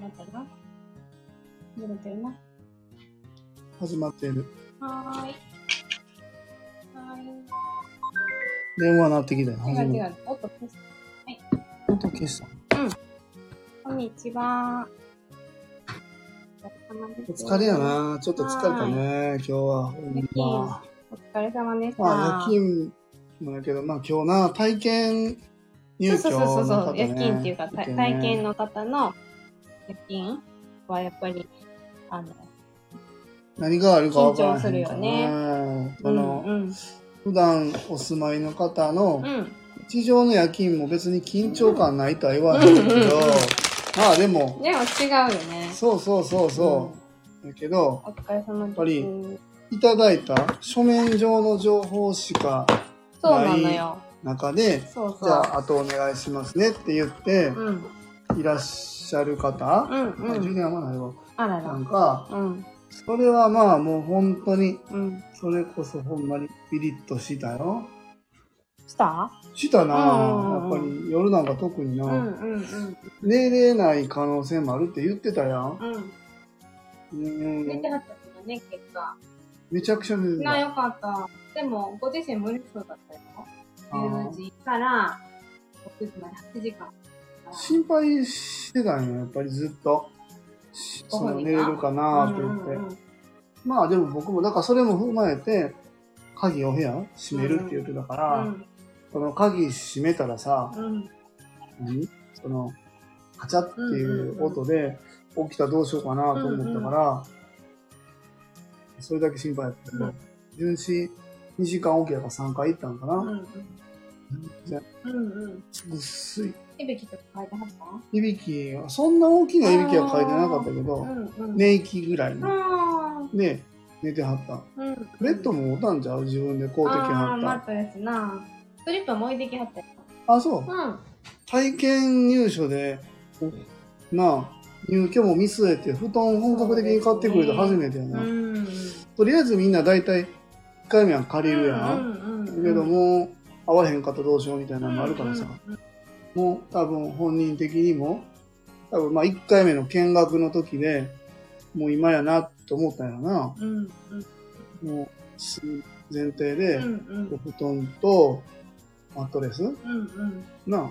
なったな。始まってるな。始まっている。はーい。は電話鳴ってきたよ。ーい。違う違う。音消す。音消した。こんにちは。お疲れ様おです疲れや。な。ちょっと疲れたね、今日は。ほんまお疲れ様でした。まあ、夜勤もやけど、まあ今日な、体験入居そうのそうそうそう、方ね夜勤っていうか、体験の方の夜勤はやっぱり、あの、何があるか分からへん緊張するよねね。そうんの、うん、普段お住まいの方のうん、地上の夜勤も別に緊張感ないとは言わへんけど、うんうんうんまあでも、でも違うよね。そうそうそうそう。だけど、お疲れ様です。ぱりいただいた書面上の情報しかなのよ。中で、そうそう。じゃあ、あとお願いしますねって言ってう、ん、いらっしゃる方、うん、うん。充電はまないわ。あららなん。か、うん、それはまあもう本当に、うん。それこそほんまにピリッとしたよ。した？したなうんやっぱり夜なんか特にな、うん、うん、うん。寝れない可能性もあるって言ってたやん。うん。うん寝てはったけどね、結果。めちゃくちゃ寝てな、た。よかった。でも、ご自身無理そうだったよ。あー10時から6時まで8時間。心配してたんや、やっぱりずっと。しその寝れるかなって言って。うんうんうん。まあでも僕も、だからそれも踏まえて、鍵を部屋閉めるって言ってたから、その鍵閉めたらさ、何？その、カチャっていう音で起きたらどうしようかなと思ったから、それだけ心配やったけど、うん巡視2時間起きやから3回行ったんかな。うんうんじゃうんうん。ぐっすい。いびきとか書いてはった？いびきは、そんな大きないびきは書いてなかったけど、うんうん。寝息ぐらいの。あで、寝てはった。ーうん。ベッドも持たんちゃう？自分でこうてきあーマットレスな。スリッパも置いてきはったよ。た。あ、そう。うん。体験入所で、なあ、入居も見据えて、布団本格的に買ってくれた初めてやな。うん。とりあえずみんな大体、1回目は借りるやん。うんうんうん。だけどもう、会わへんかったらどうしようみたいなのもあるからさ。うんうんもう多分本人的にも、多分まあ1回目の見学の時で、もう今やなと思ったんやろな。うんうんもう、前提で、うんうんお布団とマットレスうんうん。な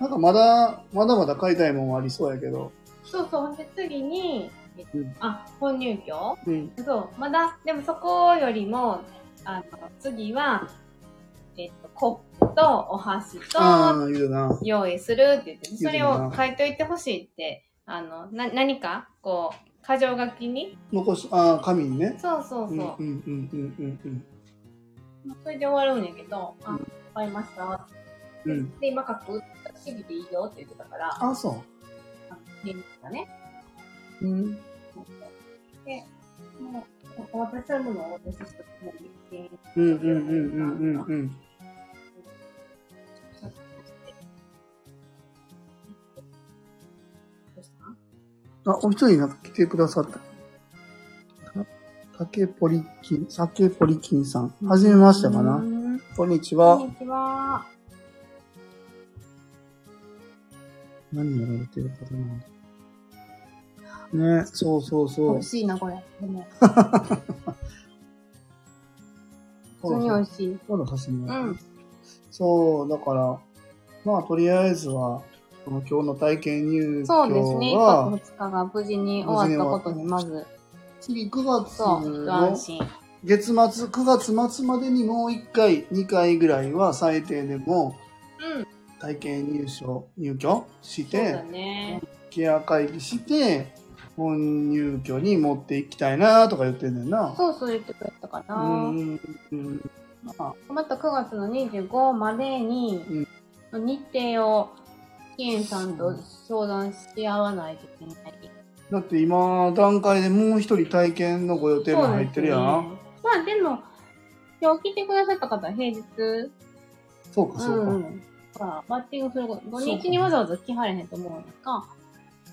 あ。なんかまだ、まだまだ買いたいもんはありそうやけど。そうそう。ほんで次に、えっとうんあ、本入居？うん。そう。まだ、でもそこよりも、あの、次は、えっと、コップとお箸と。用意するって言って、それを書いといてほしいって、あの、な、何か、こう、箇条書きに？残し、ああ、紙にね。そうそうそう。うんうんうんうんうんそれで終わるんやけど、あ、わかりました。うん。うん。で、今書く？次でいいよって言ってたから、あ、そあの返事がね。う。うん。で、もう、お渡しするものをお渡ししてもいいうんうんうんうんうんうん。あ、お一人なんか来てくださった。竹ポリキン、酒ポリキンさん。はじめましてかうな。んこんにちこは。んにちは。何やられてる方なんだ。ね、そうそうそう美味。しいな、これ。でも、普普通に美味しい。まだ写真がうん。そう、だから、まあ、とりあえずは、この今日の体験入居そうですね。1は、泊2日が無事に終わったことに、まず、次9月の心。月末、9月末までにもう1回、2回ぐらいは最低でもうん。体験入所、入居しそうだて、ね。ケア会議して、本入居に持っていきたいなとか言ってんねんな。そうそう言ってくれたかうな。ん。うんまあ、また9月の25までに、日程を、キエンさんと相談し合わないといけない。だって今段階でもう一人体験のご予定も入ってるやん。そうですねまあでも、今日来てくださった方は平日、そうか、そうか。ん。まあ、バッティングすること、土日にわざわざ来はれへんと思うんやんか。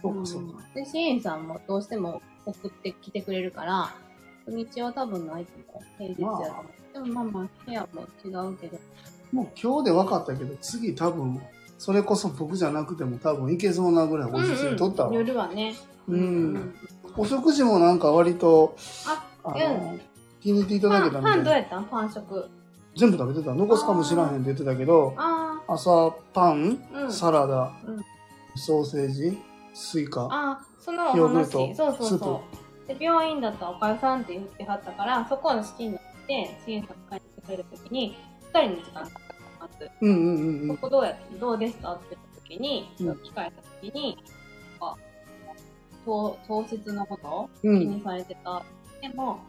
そうか、そうか。んで、支援さんもどうしても送ってきてくれるから、土日は多分ないと思う。平日やと思う。でもまあまあ、部屋も違うけど。もう今日で分かったけど、次多分、それこそ僕じゃなくても多分いけそうなぐらい美味しそうにとったわ。うんうん夜はね。うんお食事もなんか割と、あ、あの、うん気に入っていただけたみたいな。パンどうやったん？パン食。全部食べてた？残すかもしらへんって言ってたけど、あ朝パン、あ、うん。サラダ、うんソーセージ、スイカ、ああ、そのお話。ヨーグルトそうそうそう。で、病院だったらおかゆさんって言ってはったから、そこの資金になって、支援さんが帰ってくれるときに、二人の時間かかったます。うんうんうんうん。ここどうやって、どうですかって言ったときに、うん聞かれたときに、あ糖糖質のことをうん。気にされてた。でも、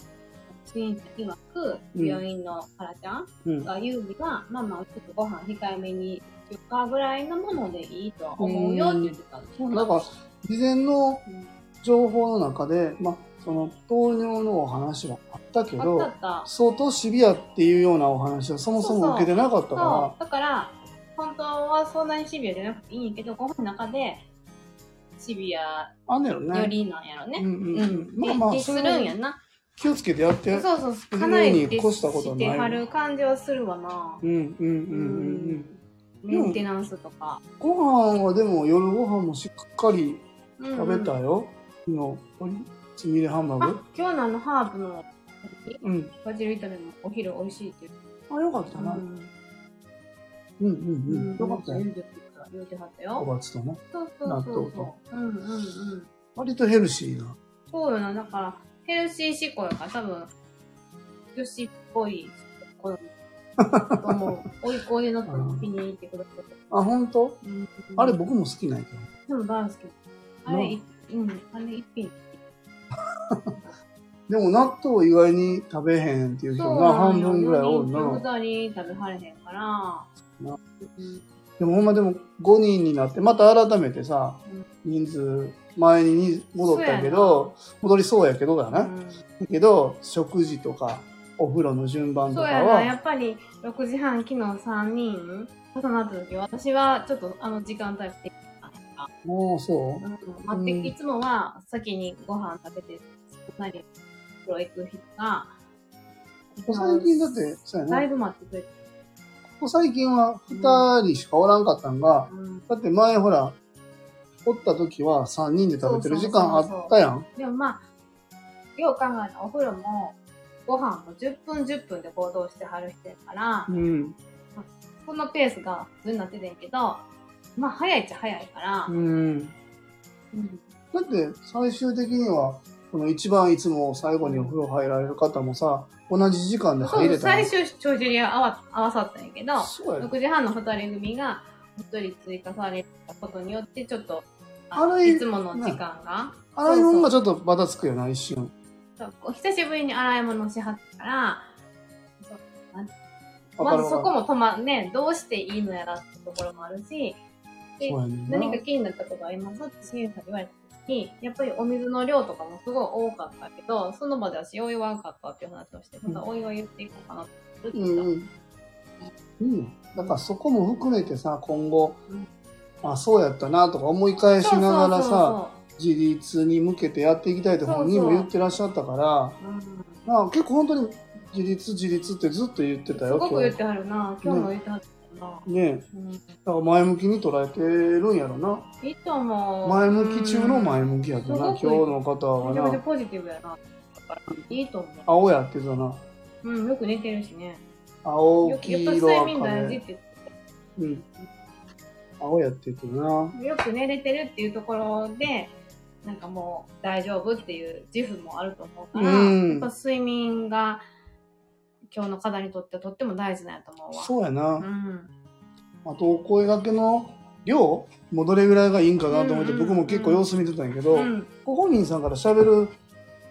支援者曰く、うん病院の原ちゃんうん。が言うには、まあまあ、ちょっとご飯控えめにしようかぐらいのものでいいとは思うよって言ってたんですよ。だから、事前のうん情報の中で、まあ、その糖尿のお話はあったけあったどあ、った。相当シビアっていうようなお話はそもそも受けてなかったそかう。だから、本当はそんなにシビアじゃなくていいんやけど、ご飯の中で、シビア。よりなんやろね。うんうんうん。まあまあ、でするんやな。気をつけてやって。そうそうそう。かるなりに越したことはないしてはる感じはするわな。うんうんうんうんうん。メンテナンスとか。ご飯はでも夜ご飯もしっかりうん食べたよ。昨日、鶏つみれハンバーあグ。、今日のあのハーブのうん。バジル炒めもお昼美味しいってあ、よかったな。言う。うんうんうん。よかったよ。言うてはったおよ。ばつとね。そうそう納豆そうとそう。うんうんうん。割とヘルシーな。そうよな、だから、ヘルシー志向やから多分、女子っぽい子だと思う。おいこいでの気に入ってくれてる。あ、本当？うんあれ僕も好きなんやけど。でも大好き。あれ、いうん、あれ一品。でも納豆意外に食べへんっていう人そうが半分ぐらいおるな。二人食べはれへんから。なうんでもほんまでも5人になって、また改めてさうん、人数、前に戻ったけど、戻りそうやけどだな。うん。だけど、食事とか、お風呂の順番とかそうやな、やは、っぱり6時半、昨日3人重なった時、私はちょっとあの時間帯で、もうそう？ん、待って、うん。いつもは先にご飯食べて、なり、風呂行く人が、う。ここ最近だって、そうやね。だいぶ待ってくれて、ここ最近は2人しかおらんかったんが、うん、だって前ほら、おった時は3人で食べてる時間あったやん。でもまあ、よう考えたらお風呂も、ご飯も10分10分で行動してはる人やから、うん。このペースが普通になっててんけど、まあ早いっちゃ早いから、うん。うんだって最終的には、この一番いつも最後にお風呂入られる方もさ、同じ時間で入れた最終帳尻が合わ合わさったんやけど、そうやね。6時半の2人組が1人追加されたことによって、ちょっと、ああれいつもの時間が、洗い物がちょっとバタつくよな、一瞬。そうこう久しぶりに洗い物しはったから、わかるまずそこも止まね、どうしていいのやらってところもあるし、でる。そうやねんな。何か気になったことあります？って支援者に言われた。時に、やっぱりお水の量とかもすごい多かったけど、その場で私お湯わんかったっていう話をして、またお湯を言っていこうかなって言ってた。うんうん。うん。だからそこも含めてさ、今後、うんあ、そうやったなとか思い返しながらさ、自立に向けてやっていきたいって本人も言ってらっしゃったから、まあ結構本当に自立自立ってずっと言ってたよ、すごく言っ今てはるな。今日も言ってはったねうん、だから前向きに捉えてるんやろな。いいと思う。前向き中の前向きやったな、今うん日の方はな。めちゃめちゃポジティブやな。いいと思う。青やってたな。うん、よく寝てるしね。青、よ黄色、睡眠大赤で。事って言ってうん。青やってたな。たよく寝れてるっていうところで、なんかもう大丈夫っていう自負もあると思うから、うんやっぱ睡眠が今日の課題にとってはとっても大事なんやと思うわ。そうやな。うん。あと、お声掛けの量もどれぐらいがいいんかなと思って、うんうんうん僕も結構様子見てたんやけど、うん。ご本人さんから喋る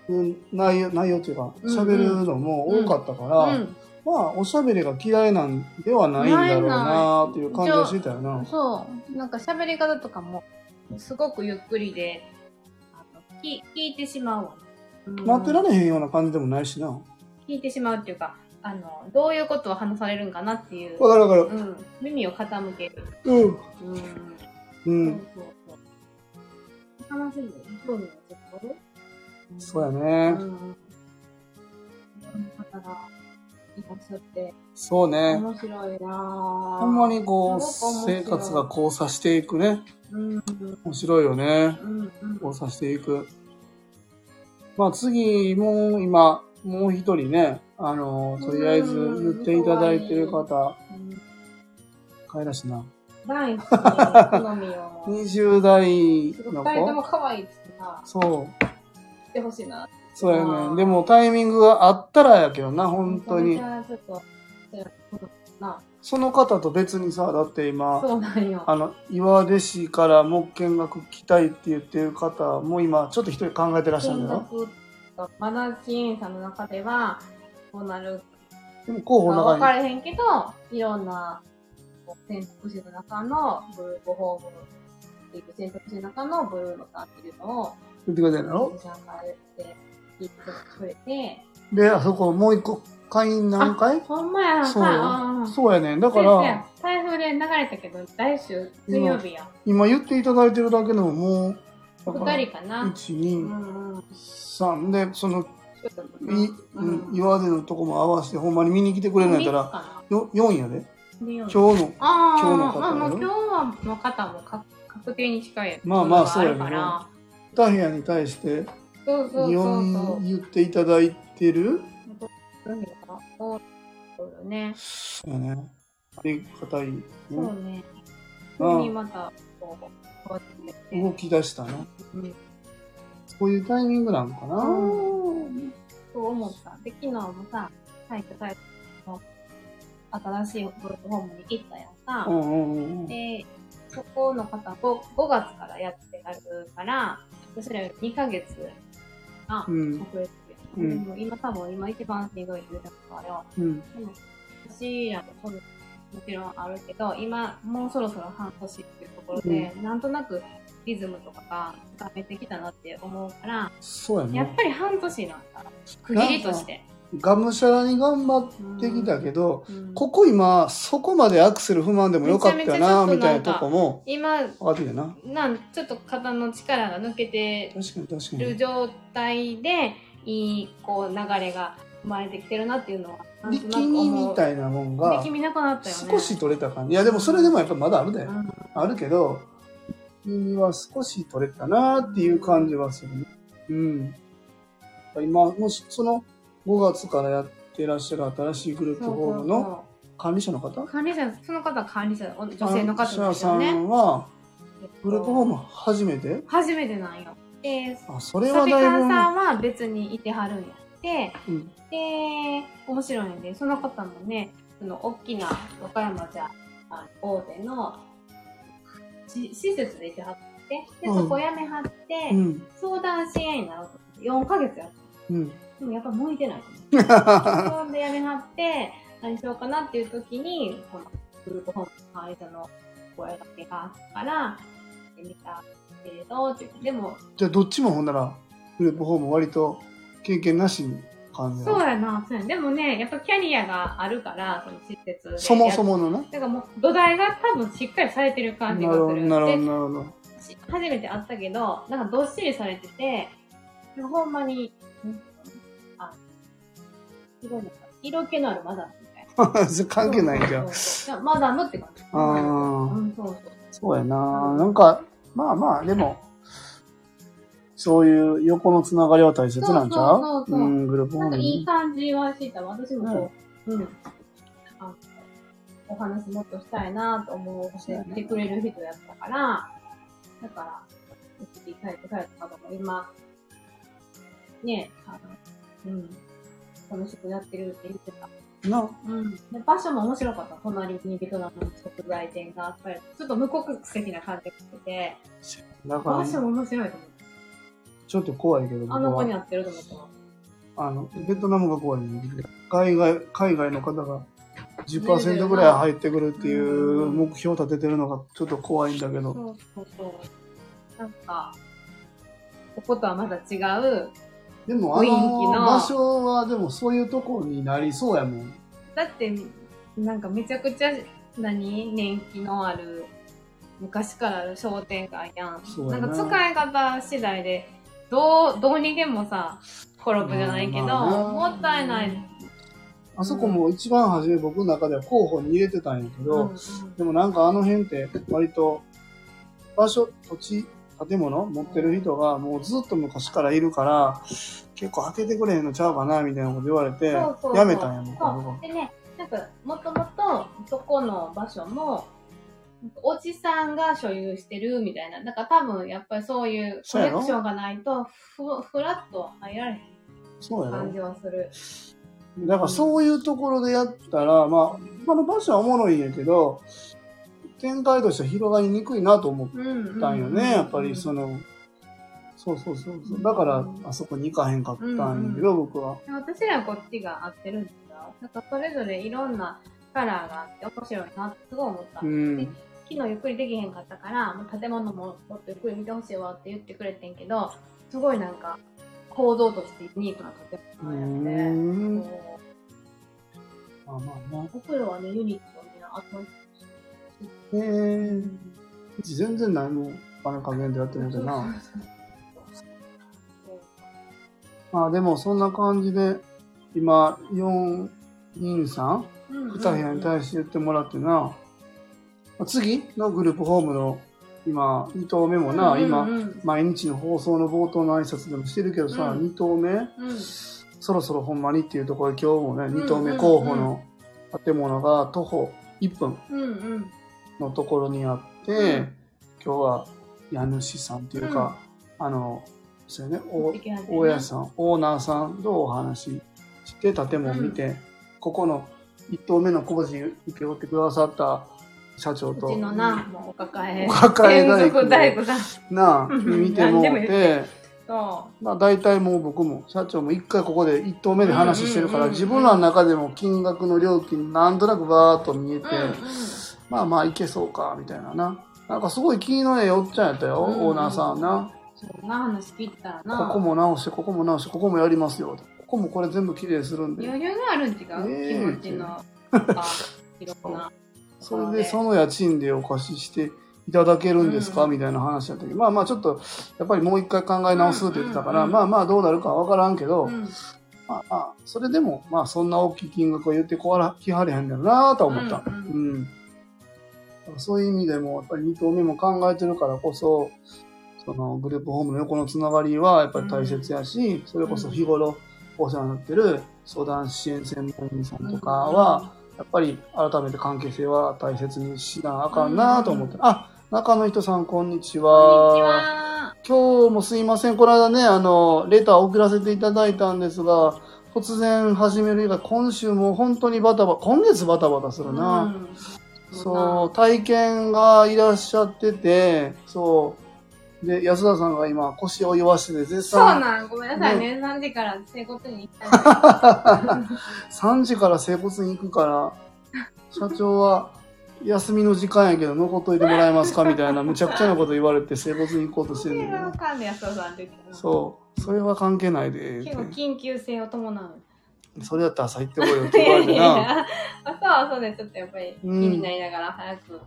うん内容、内容っていうか、喋るのも多かったから、うんまあ、おしゃべりが嫌いなんではないんだろうなっていう感じはしてたよな。そう。なんか喋り方とかも、すごくゆっくりで、あの聞聞いてしまうわ、うん待ってられへんような感じでもないしな。わ聞いてしまうっていうか、あの、どういうことを話されるんかなっていう、かるわかる。うん、耳を傾ける。うん。うん。う。そうんそうそう。話も興味がちょっと？そうやうね。ん。だから、いらっしゃって、そうね。面白いなぁほんまにこう、生活が交差していくね。うん、うん、面白いよね。うん、うん。交差していく。まあ次、もう今、もう一人ね、あの、とりあえず言っていただいてる方、うんかいらしいな。大好き、好みを。20代の二人とも子可愛いってさ、そう。してほしいな。そうやね。でもタイミングがあったらやけどな、本当にその方と別にさ、だって今。あの、岩出市から木見学来たいって言ってる方も今、ちょっと一人考えてらっしゃるん金だよ。額が、まだ金員さんの中では、こうなるでも候補かの中に。分かれへんけど、いろんなこう選択肢の中のブルーゴホームっていう選択肢の中のブルーのさんっていうのを、言ってくれた言って、聞いてくれて、で、あそこもう一個、会員何回ほんまやな、そうさ、そうやね。だかそうやら、台風で流れたけど、来週水曜日や。今言っていただいてるだけでももう、だから二人かな。1、う2、んうん。3で、その、い、うんうん、岩出のとこも合わせて、ほんまに見に来てくれるんやったら、よ4やで。今今日の、今日の方まあ、今日はの方もか確定に近い。まあまあそうやるけどから。2部屋に対して、そうそうそうそう。4言っていただいてる？そうやね。ありがたい、ね。そうね。うん急にまた、こう、動き出したな。うん。そういうタイミングなんかな。うんそう思った。で、昨日もさ、サイトサイトの新しいプロホームに行ったやんさ。うんうんうん。で、そこの方 5, 5月からやってあるから、私らより2ヶ月がうん。遅れてる。うんでも今多分今一番しんどい時代だから、うん。でも私らもそうもちろんあるけど、今もうそろそろ半年っていうところで、なんとなくリズムとかがめてきたなって思うから、そうやね。やっぱり半年なんだ。区切りとして。がむしゃらに頑張ってきたけど、うんここ今、そこまでアクセル不満でもよかったな、みたいなとこも、今、分かってな。なんちょっと肩の力が抜けて。る状態で、いい、こう、流れが生まれてきてるなっていうのは、力み。みたいなもんが力、みなくなったよね。少し取れた感じ。いや、でもそれでもやっぱまだあるでう。んあるけど、は少し取れたなっていう感じはするね。うん。今、もし、その5月からやってらっしゃる新しいグループホームの管理者の方？管理者、その方は管理者、お女性の方ですよね。んは、えっとグループホーム初めて？初めてなんよ。で、あ、それはだいぶ、カンさんは別にいてはるんやって、うん、で、面白いんで、その方もね、その大きな和歌山じゃ、あ大手のし施設でいてはって、で、うんそこ辞めはって、うん、相談支援になろうと思って、4ヶ月やった。うん。でもやっぱ向いてないと。そんで辞めはって、何しようかなっていう時に、このグループホームの管理者の声掛けがあったから、やってみたけれど、でも、じゃあどっちもほんなら、グループホーム割と経験なし感じそうやな、そうやでもね、やっぱキャリアがあるから、その施設で。そもそ。ものな。だからもう土台が多分しっかりされてるな感じがする。なるほど、でなるほど。し初めて会ったけど、なんかどっしりされてて、ほんまに、んあ、すごいなんか、色気のあるマダムみたいな。関係ないじゃん。マダムって感じ。あーうん、そうそう。そうやな。なんか、まあまあ、でも、そういう横のつながりは大切なんちゃそうそうそうそううん、グループホなんかいい。感じはしてた。私もこう、うん。あのお話もっとしたいなと思ってくれる人やったから、だから、一時タイプされた方も今、ね、あの、うん、楽しくやってるって言ってた。な、うん。で場所も面白かった。隣にベトナムの食材店があったり、ちょっと無国籍な感じがしてて、場、所も面白いと思う。ちょっと怖いけど、僕あの子には。合ってると思ってます。あの、ベトナムが怖いね。海外、海外の方が10%ぐらい入ってくるっていう目標を立ててるのがちょっと怖いんだけど。そうそうそう。なんか、こことはまた違う。でも、あのの場所はでもそういうとこになりそうやもん。だって、なんかめちゃくちゃ、何？年季のある、昔からある商店街やん。そうやなんなか使い方次第で、どう、どうにでもさ、転ぶじゃないけど、まあなもったいない。あそこも一番初め僕の中では候補に入れてたんやけど、うんうん。でもなんかあの辺って割と場所、土地、建物持ってる人がもうずっと昔からいるから、結構開けてくれへんのちゃうかなみたいなこと言われてやめたんや、僕そはう。でね、なんか、もともと、そこの場所も、おじさんが所有してるみたいな。だから多分、やっぱりそういうコレクションがないと、ふ、ふらっと入られへん感じはする。だからそういうところでやったら、まあ、他の場所はおもろいんやけど、展開としては広がりにくいなと思っうんたんよね、やっぱりその、そうそうそうそう。だから、あそこに行かへんかったんやけど、僕は。私らこっちが合ってるんですかなんかそれぞれいろんなカラーがあって面白いなってすごい思った。うん。昨日ゆっくりできへんかったから、もう建物ももっとゆっくり見てほしいわって言ってくれてんけど、すごいなんか構造としてユニークな建う物やって。まあまあまあ。お風呂はね、ユニットみんなあとへえ。うち全然何もお金加減でやってるんだな。まあでもそんな感じで、今、4人さんうん二部屋に対して言ってもらってな。次のグループホームの今、2投目もな、今、うん毎日の放送の冒頭の挨拶でもしてるけどさ、うん。2投目うん。そろそろほんまにっていうところで今日もね、ん2投目候補の建物が徒歩1分うんうん。のところにあって、うん。今日は家主さんっていうか、あの、そうやね、大家さん、オーナーさんとお話しして建物を見て、ここの1棟目の工事請け負ってくださった社長と、うちのな、もうお抱え。お抱え大工大工さん。なあ、うん見ても何でも言うて、そまあ大体もう僕も、社長も一回ここで1棟目で話してるから、自分らの中でも金額の料金なんとなくバーっと見えて、う。うんうん。まあまあいけそうか、みたいなな。なんかすごい気のええおっちゃんやったよ、うんうんオーナーさんな。そうな、話聞いてたらな。ここも直して、ここも直して、ここもやりますよ。ここもこれ全部綺麗するんで。余裕があるん違う、ええ気持ちの。広くな。それでその家賃でお貸ししていただけるんですか、うん。みたいな話だったけど、まあまあちょっと、やっぱりもう一回考え直すって言ってたから、うん。うんうんまあまあどうなるかわからんけど、うん。まあまあ、それでも、まあそんな大きい金額を言ってこわらきはれへんだろうなとは思った。ううんん、だからそういう意味でも、やっぱり二頭目も考えてるからこそ、そのグループホームの横のつながりはやっぱり大切やし、それこそ日頃お世話になってる相談支援専門員さんとかは、やっぱり改めて関係性は大切にしなあかんなと思って。あ、中の人さんこんにちは。こんにちは。今日もすいません。この間ね、あの、レター送らせていただいたんですが、突然始める以外、今週も本当にバタバタ、今月バタバタするな。うんそう、体験がいらっしゃってて、そう。で、安田さんが今腰を言わしてて、絶そう賛なん、ごめんなさいね。3時から整骨に行きたい。3時から整骨に行くから、社長は休みの時間やけど残っといてもらえますかみたいな むちゃくちゃなこと言われて整骨に行こうとしてるんだけどそれはあ、かんで安田さんって言ってたそう、それは関係ないで、結構緊急性を伴う。それやったら朝行ってこいよってい言われてな。や、朝は朝でちょっとやっぱり気うんになりながら早く。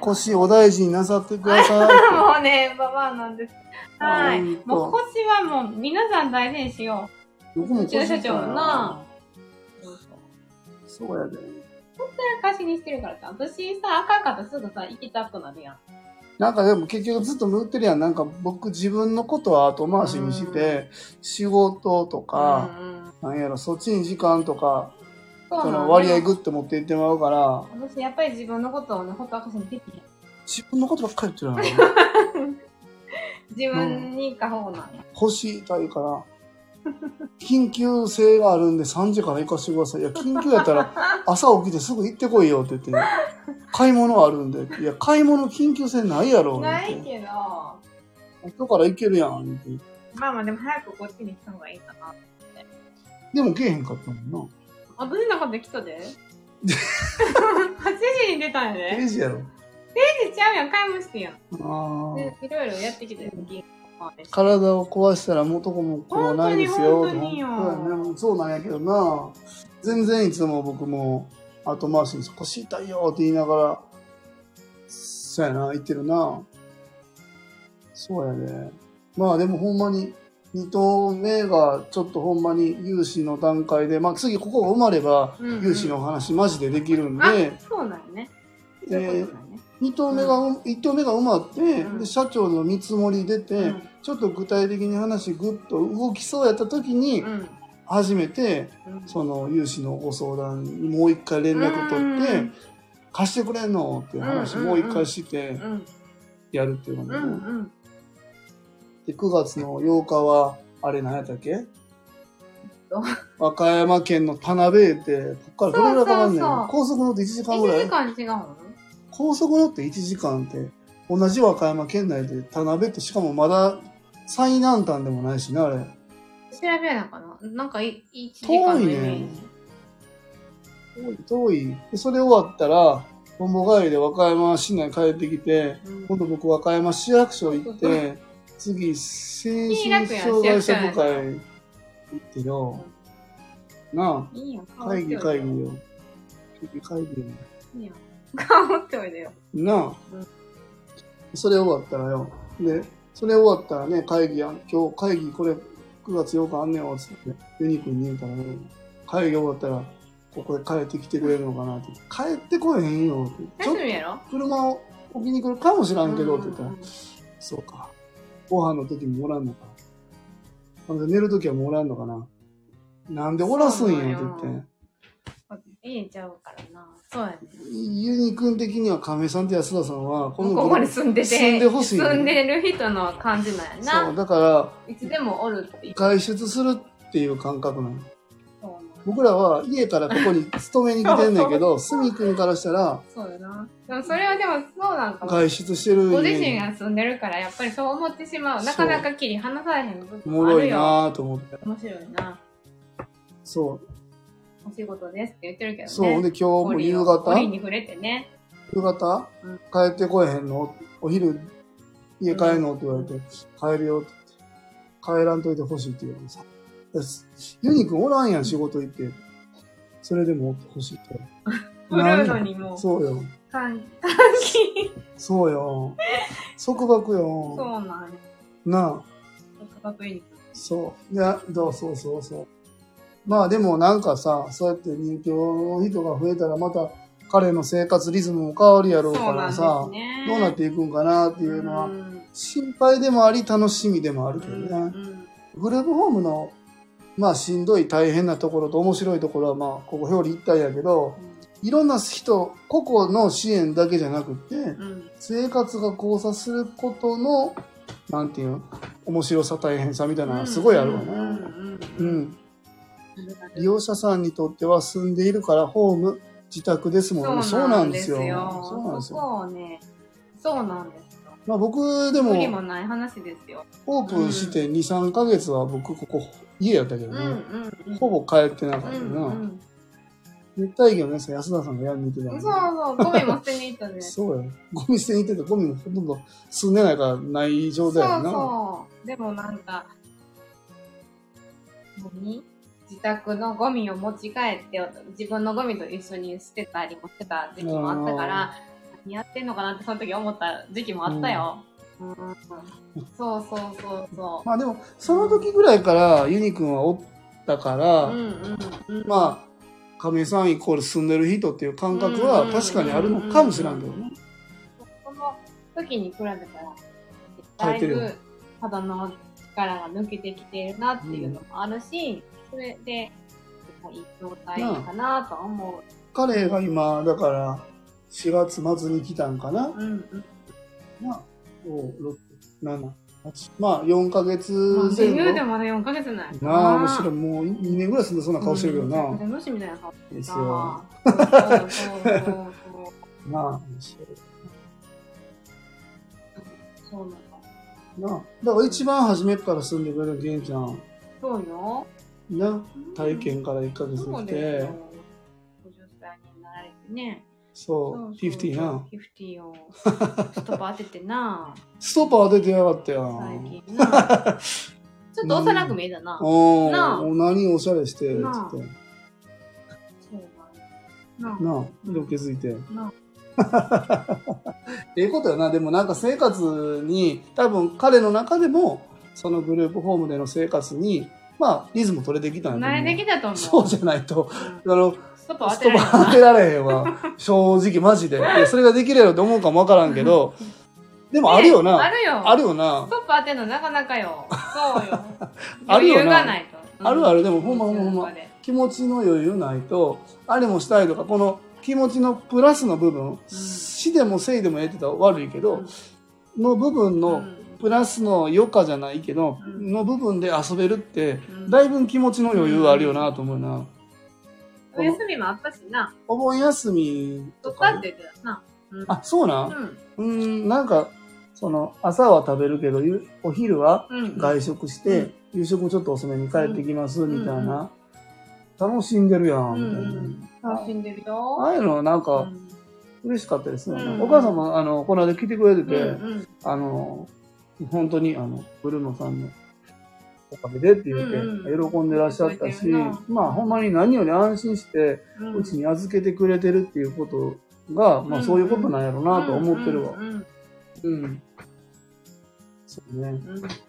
腰お大事になさってください。もうね、ババアなんです。はい。ほんともう腰はもう皆さん大事にしよ僕もう。うちの社長もな。そうやで。貸しにしてるからさ、私さ、あかんかったらすぐさ、行きたくなるやん。なんかでも結局ずっと塗ってるやん。なんか僕自分のことは後回しにして、仕事とか、なんやろ、そっちに時間とか、そうなの割合グッて持っていってもらうから、私やっぱり自分のことをね、ほっと明かしにできへん。自分のことばっかり言ってるやん。自分に過保護なんや。腰痛いから、緊急性があるんで3時から行かしてください。いや、緊急やったら 朝起きてすぐ行ってこいよって言って、買い物あるんで。いや、買い物緊急性ないやろ。ないけど、だから行けるやん。言ってまあまあでも早くこっちに来た方がいいかな。でも来えへんかったもんな。私のこと来たで ?8 時に出たんやで。定時やろ。8時ちゃうやん、買い物してやん。ああ。でいろいろやってきて、銀行で体を壊したら元も子もないですよ。本当そうなんやけどな。全然いつも僕も後回しに腰痛いよって言いながら、そうやな、言ってるな。そうやね。まあでもほんまに二頭目がちょっとほんまに有志の段階で、まあ次ここが生まれば、うんうん。有志の話マジでできるんあで、、そうなんよね。えそういうことだね。二頭目が、埋まって、うん。で、社長の見積もり出て、うん。ちょっと具体的に話ぐっと動きそうやった時に、うん。初めて、うん。その有志のご相談にもう一回連絡取って、うん。貸してくれんのっていう話うんうんもう一回してうん。やるっていうのうね、んうんで、9月の8日は、あれ何やったっけ？と。和歌山県の田辺って、こっからどれぐらいかかんねんそうそうそう。高速乗って1時間ぐら1い時間違うの？高速乗って1時間って、同じ和歌山県内で田辺ってしかもまだ最南端でもないしね、あれ。調べやなかな。なんかい1時間のイメージ。遠い、遠い。で、それ終わったら、とんぼ帰りで和歌山市内帰ってきて、うん。今度僕和歌山市役所行って、次、精神障害者部会行ってよ。なあ、会議。会議よ。会議会議よ。いいよ。顔っておいでよ。なあ、うんそれ終わったらよ。で、それ終わったらね、会議やん。今日会議これ9月8日あんねんわ、つって。ユニークに言うたらね、会議終わったら、ここで帰ってきてくれるのかなって。帰ってこえへんよって。ちょっと車を置きに来るかもしらんけど、って言ったらそうか。ご飯の時もおらんのか。寝る時はもうおらんのかな。なんでおらすんやって言って。家ちゃうからな。そうやね。ユニ君的には亀井さんと安田さんは、こここに住んでて、住んでほしいね住んでる人の感じなんやそう、な。だから、いつでもおるっていう。外出するっていう感覚なの。僕らは家からここに勤めに来てんねんけど、すみ君からしたら、そうやな。でもそれはでもそうなんかも。外出してるご自身家が住んでるから、やっぱりそう思ってしまう。なかなか切り離されへん部おもろい分もあるよ。なぁと思って。面白いな。そう。お仕事ですって言ってるけどね。そう。で、今日も夕方？折に触れてね。夕方、うん帰ってこえへんの？お昼、家帰んの？って言われて、帰るよって言って。帰らんといてほしいって言われてさ。ユニ君おらんやん、仕事行って。それでもおってほしいって言われて。振るのにもう、そうよ。歓喜。そうよ。束縛よ。そうなんや。なあ。価格に。そう。いや、どうそうそうそう。まあでもなんかさ、そうやって認知症の人が増えたらまた彼の生活リズムも変わるやろうからさ、ね。どうなっていくんかなっていうのはん心配でもあり楽しみでもあるけどうんね。うんグループホームのまあしんどい大変なところと面白いところはまあここ表裏一体やけど、いろんな人、個々の支援だけじゃなくて、うん生活が交差することの、なんていうの面白さ大変さみたいなのがすごいあるわね。うんうんうんうん。利用者さんにとっては住んでいるからホーム、自宅ですもんね。そうなんですよ。そうなんですそよ。そうなんですよ。まあ僕でも無理もない話ですよ。オープンして2、3ヶ月は僕ここ家やったけどうんね。うんうん。ほぼ帰ってなかったうんな。うん。熱帯魚のやつ安田さんがやりに行ってたそうそう、ゴミも捨てに行ったね。そうや。ゴミ捨てに行っててゴミもほとんど住んでないからない状そう態やな。そう。でもなんか、何？自宅のゴミを持ち帰って、自分のゴミと一緒に捨てたりもしてた時期もあったから、何やってんのかなってその時思った時期もあったよ。うん、そうそうそうそまあでも、その時ぐらいからユニ君はおったから、う。うんうんうん。まあ、亀井さんイコール住んでる人っていう感覚は確かにあるのかもしれんけどね。その時に比べたら、だいぶ肌の力が抜けてきてるなっていうのもあるし、それで、いい状態かなとは思彼が今、だから、4月末に来たんかな？う。うんうん。まあ、5、6、7、8。まあ、4ヶ月前後。ーでまだ4ヶ月ない。なあ、むしろもう2年ぐらい住んでそうな顔してるけどな。うん虫みたいな顔してですた。よ。なあ、面白いそうなの。なあ。だから一番初めから住んでくれる玄ちゃん？そうよ。な、体験から1ヶ月来ですよて、50歳になられてね。そう、50な。50をストップ当ててな。ストッパー出てやがったよ。最近な。ちょっと幼く見えたな。おなあー、何おしゃれして、つなあって。なあ、でも気づいて。な ええことやな。でもなんか生活に、多分彼の中でも、そのグループホームでの生活に、まあ、リズム取れてきたんや慣れてきたと思う。そうじゃないと、うんあの、ストップ当ストッてられるプ当てられへんわ。正直、マジで。いやそれができるやろって思うかもわからんけど、でもあるよな。あるよ。あるよなス。トップ当てるのなかなかよ。そうよ。あるよな余裕がないと。あるあるでもうんほんまほんまほんま気持ちの余裕ないと、あれもしたいとか、この気持ちのプラスの部分、死でも生でもええってたら悪いけど、の部分のうんプラスの余暇じゃないけど、うんの部分で遊べるって、うんだいぶ気持ちの余裕あるよなと思うな。お休みもあったしな。お盆休みとかとかって。言ってたな。うんあ、そうなん？うん。なんか、その、朝は食べるけど、ゆお昼はうん。外食して、夕食ちょっと遅めに帰ってきます、みたいな。楽しんでるやん、みたいな。うん楽しんでるよ。ああいうのなんうかん嬉しかったですよね。うんお母さんも、あの、この間来てくれてて、うんあの、本当に、あの、ブルーノさんのおかげでって言って、うん喜んでらっしゃったしまあ、ほんまに何より安心して、うちに預けてくれてるっていうことが、まあ、そういうことなんやろうなと思ってるわ。うん。そうね。うん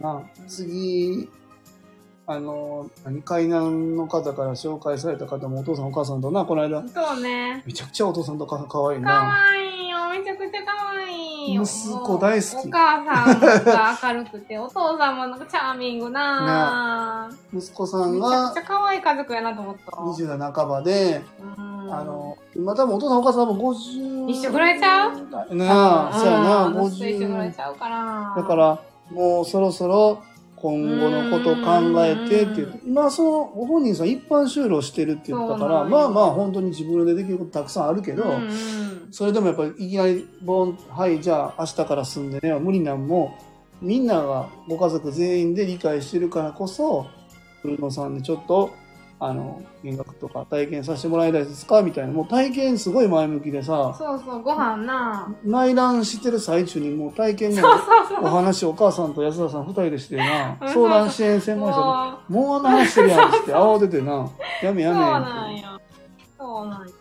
まあ、次、あの、何、海南の方から紹介された方もお父さんお母さんとな、この間、そうね。めちゃくちゃお父さんとお母さん可愛いかな。わいい息子大好きお母さんが明るくて、お父さんもなんかチャーミングな息子さんめちゃがくちゃ可愛い家族やなと思った。20代半ばで、うんあの、今多分お父さんお母さんも50。一緒ぐらいちゃう？なあ、そうやな、うん私と一緒ぐらい50。ちゃうから。だから、もうそろそろ今後のことを考えてって言って、今そのご本人さん一般就労してるって言ったから、まあまあ本当に自分でできることたくさんあるけど、それでもやっぱりいきなりボン、はい、じゃあ明日から住んでね、無理なんも、みんながご家族全員で理解してるからこそ、古野さんでちょっと、あの、見学とか体験させてもらえないですか？みたいな。もう体験すごい前向きでさ、そうそう、ご飯な。内覧してる最中にもう体験の。お話をお母さんと安田さん二人でしてなうん、相談支援専門者もと、もうあんな話してるやんって慌ててな、やめう、そうやめなんよ。そうなんよ。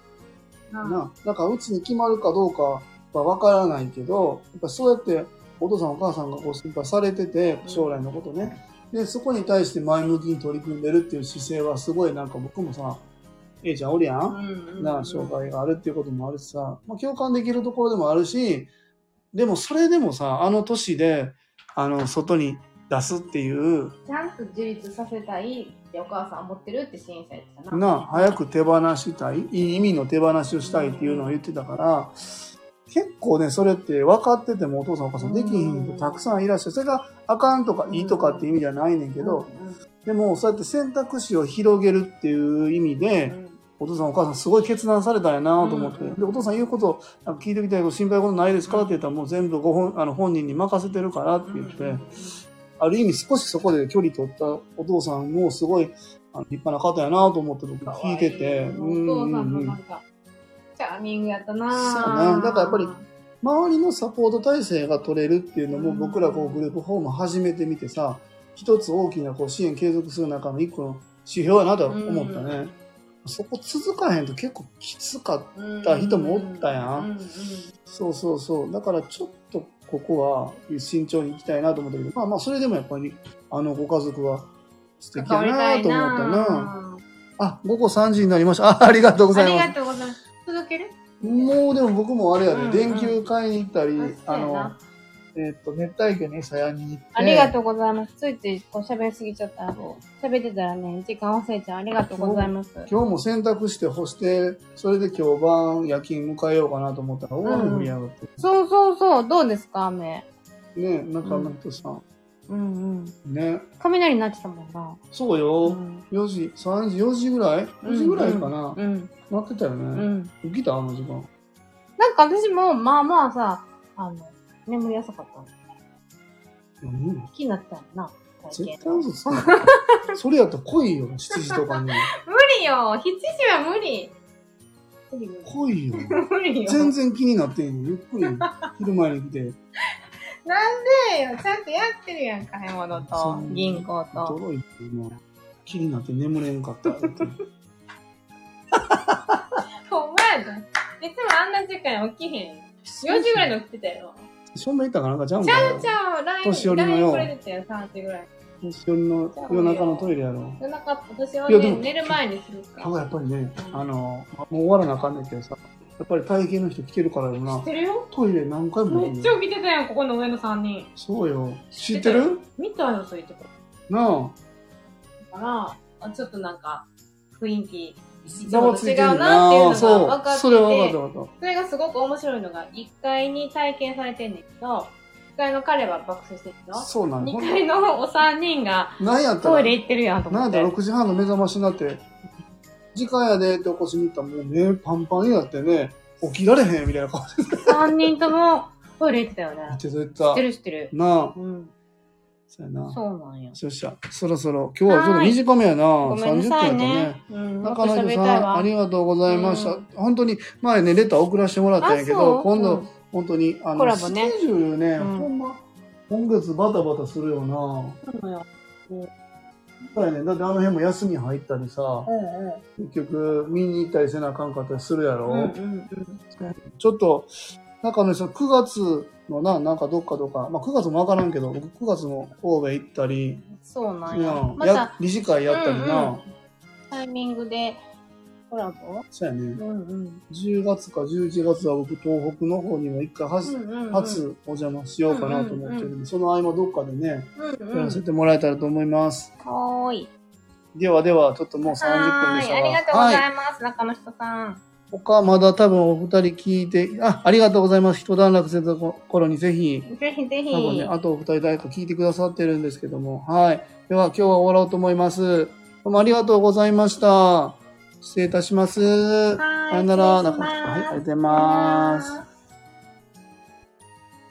なな、だからうちに決まるかどうかはわからないけど、やっぱそうやってお父さんお母さんがこう心配されてて、将来のことね。で、そこに対して前向きに取り組んでるっていう姿勢はすごいなんか僕もさ、えいちゃんおるやん？うんうん。な、障害があるっていうこともあるしさ、まあ、共感できるところでもあるし、でもそれでもさ、あの年で、あの、外に出すっていう、ちゃんと自立させたいってお母さんは思ってるって支援者やってたな。な、早く手放したい、いい意味の手放しをしたいっていうのを言ってたから、結構ね、それって分かっててもお父さんお母さんできひん人たくさんいらっしゃる。それがあかんとかいいとかっていう意味じゃないねんけど、でもそうやって選択肢を広げるっていう意味うんで、お父さんお母さんすごい決断されたんやなと思って。うんで、お父さん言うこと、なんか聞いてみたいこと心配事ないですかって言ったらもう全部ご本あの本人に任せてるからって言って、ある意味少しそこで距離取ったお父さんもすごい立派な方やなと思って僕聞いてて。お父さんもうんなんか、チャーミングやったなそうねだからやっぱり周りのサポート体制が取れるっていうのも僕らこうグループホーム始めてみてさ、一つ大きなこう支援継続する中の一個の指標やなとは思ったね。そこ続かへんと結構きつかった人もおったやん。ううそうそうそう。だからちょっとここは慎重に行きたいなと思ったけど、まあまあそれでもやっぱりあのご家族は素敵やないと思な。ったな。あ、午後3時になりました。あありがとうございますける？もうでも僕もあれやで、うんうん電球買いに行ったり、ああのえっ、と、熱帯魚に餌やに行って。ありがとうございます。ついついこう喋りすぎちゃった。喋ってたらね、時間忘れちゃう。ありがとうございます。今日も洗濯して干して、それで今日晩夜勤迎えようかなと思ったら、大雨降りやがって。そうそうそう。どうですか、雨？ね、中の人さん。うんうん。ね。雷になってたもんな。そうよ。うん4時、3時、4時ぐらい ?4 時ぐらいかな。うん。なってたようね。ん。起きたあの時間。なんか私も、まあまあさ、あの、眠り浅かったの。うん。気になったよな。絶対嘘つくな。それやったら来いよ、7時とかに。無理よ !7 時は無理無理無理来いよ。無理よ。全然気になってんの。ゆっくり昼前に来て。なんでよちゃんとやってるやん、買い物と銀行と。驚いて、もう気になって眠れんかった。ほんまやで。いつもあんな時間に起きへん。4時ぐらいに起きてたよ。正面行ったかなんかちゃうんちかゃうちゃう、ライン、年寄りのよ LINE くれてたよ、3時ぐらい。年寄りの夜中のトイレやろ。夜中、私はいね、寝る前にするかなんかやっぱりね、あの、もう終わらなあかんねんけどさ、やっぱり体型の人来てるからよら。知なっ。てるよトイレ何回もめっちゃ起きてたやん、ここの上の3人。そうよ。知ってる？見たよ、そういうとこ。なあ。だから、あちょっとなんか、雰囲気、違うわついてるなっていうのが分かってそれは分かったて、分かっそれがすごく面白いのが、1階に体験されてんねんけど、1階の彼は爆睡してるた。の。そうなの。2階のお3人がトイレ行ってるやんとなんやったら思って。6時半の目覚ましになって、時間やでって起こしに行ったらもう目パンパンになってね、起きられへんみたいな顔して3人ともトイレ行ってたよね。言ってた言っ知っててる知ってる。た。なあ。うん。そうやな。そうなんや。よっしゃ。そろそろ、今日はちょっと短めやな。ごめんな30分さいやったねね。。うん。中野さん。ありがとうございました。うん本当に、前ね、レター送らせてもらったんやけど、う今度、うん本当に、あの、ねスケジュールね、うんほんま、今月バタバタするよな。そうなのよ。そうやね。だってあの辺も休み入ったりさ、うんうん。結局、見に行ったりせなあかんかったりするやろ。うんうんうん。ちょっと、中野さん、9月のな、なんかどっかどっか、まあ9月もわからんけど、僕9月の神戸行ったり、そうなんや。うんま理事会やったりな、うんうんタイミングでコラボ？そうやね。うんうん。10月か11月は僕、東北の方にも一回初、うんうんうん初お邪魔しようかなと思ってるんで、その合間どっかでね、うんうん。やらせてもらえたらと思います。はーい。ではでは、ちょっともう30分はーい。でしたありがとうござはいいます、中野人さん。他、まだ多分お二人聞いて、あ、ありがとうございます。一段落せた頃にぜひ、ぜひぜひ。多分ね、あとお二人誰か聞いてくださってるんですけども、はい。では今日は終わろうと思います。どうもありがとうございました。失礼いたします。さよなら。失礼しますはい、ありがとうございます。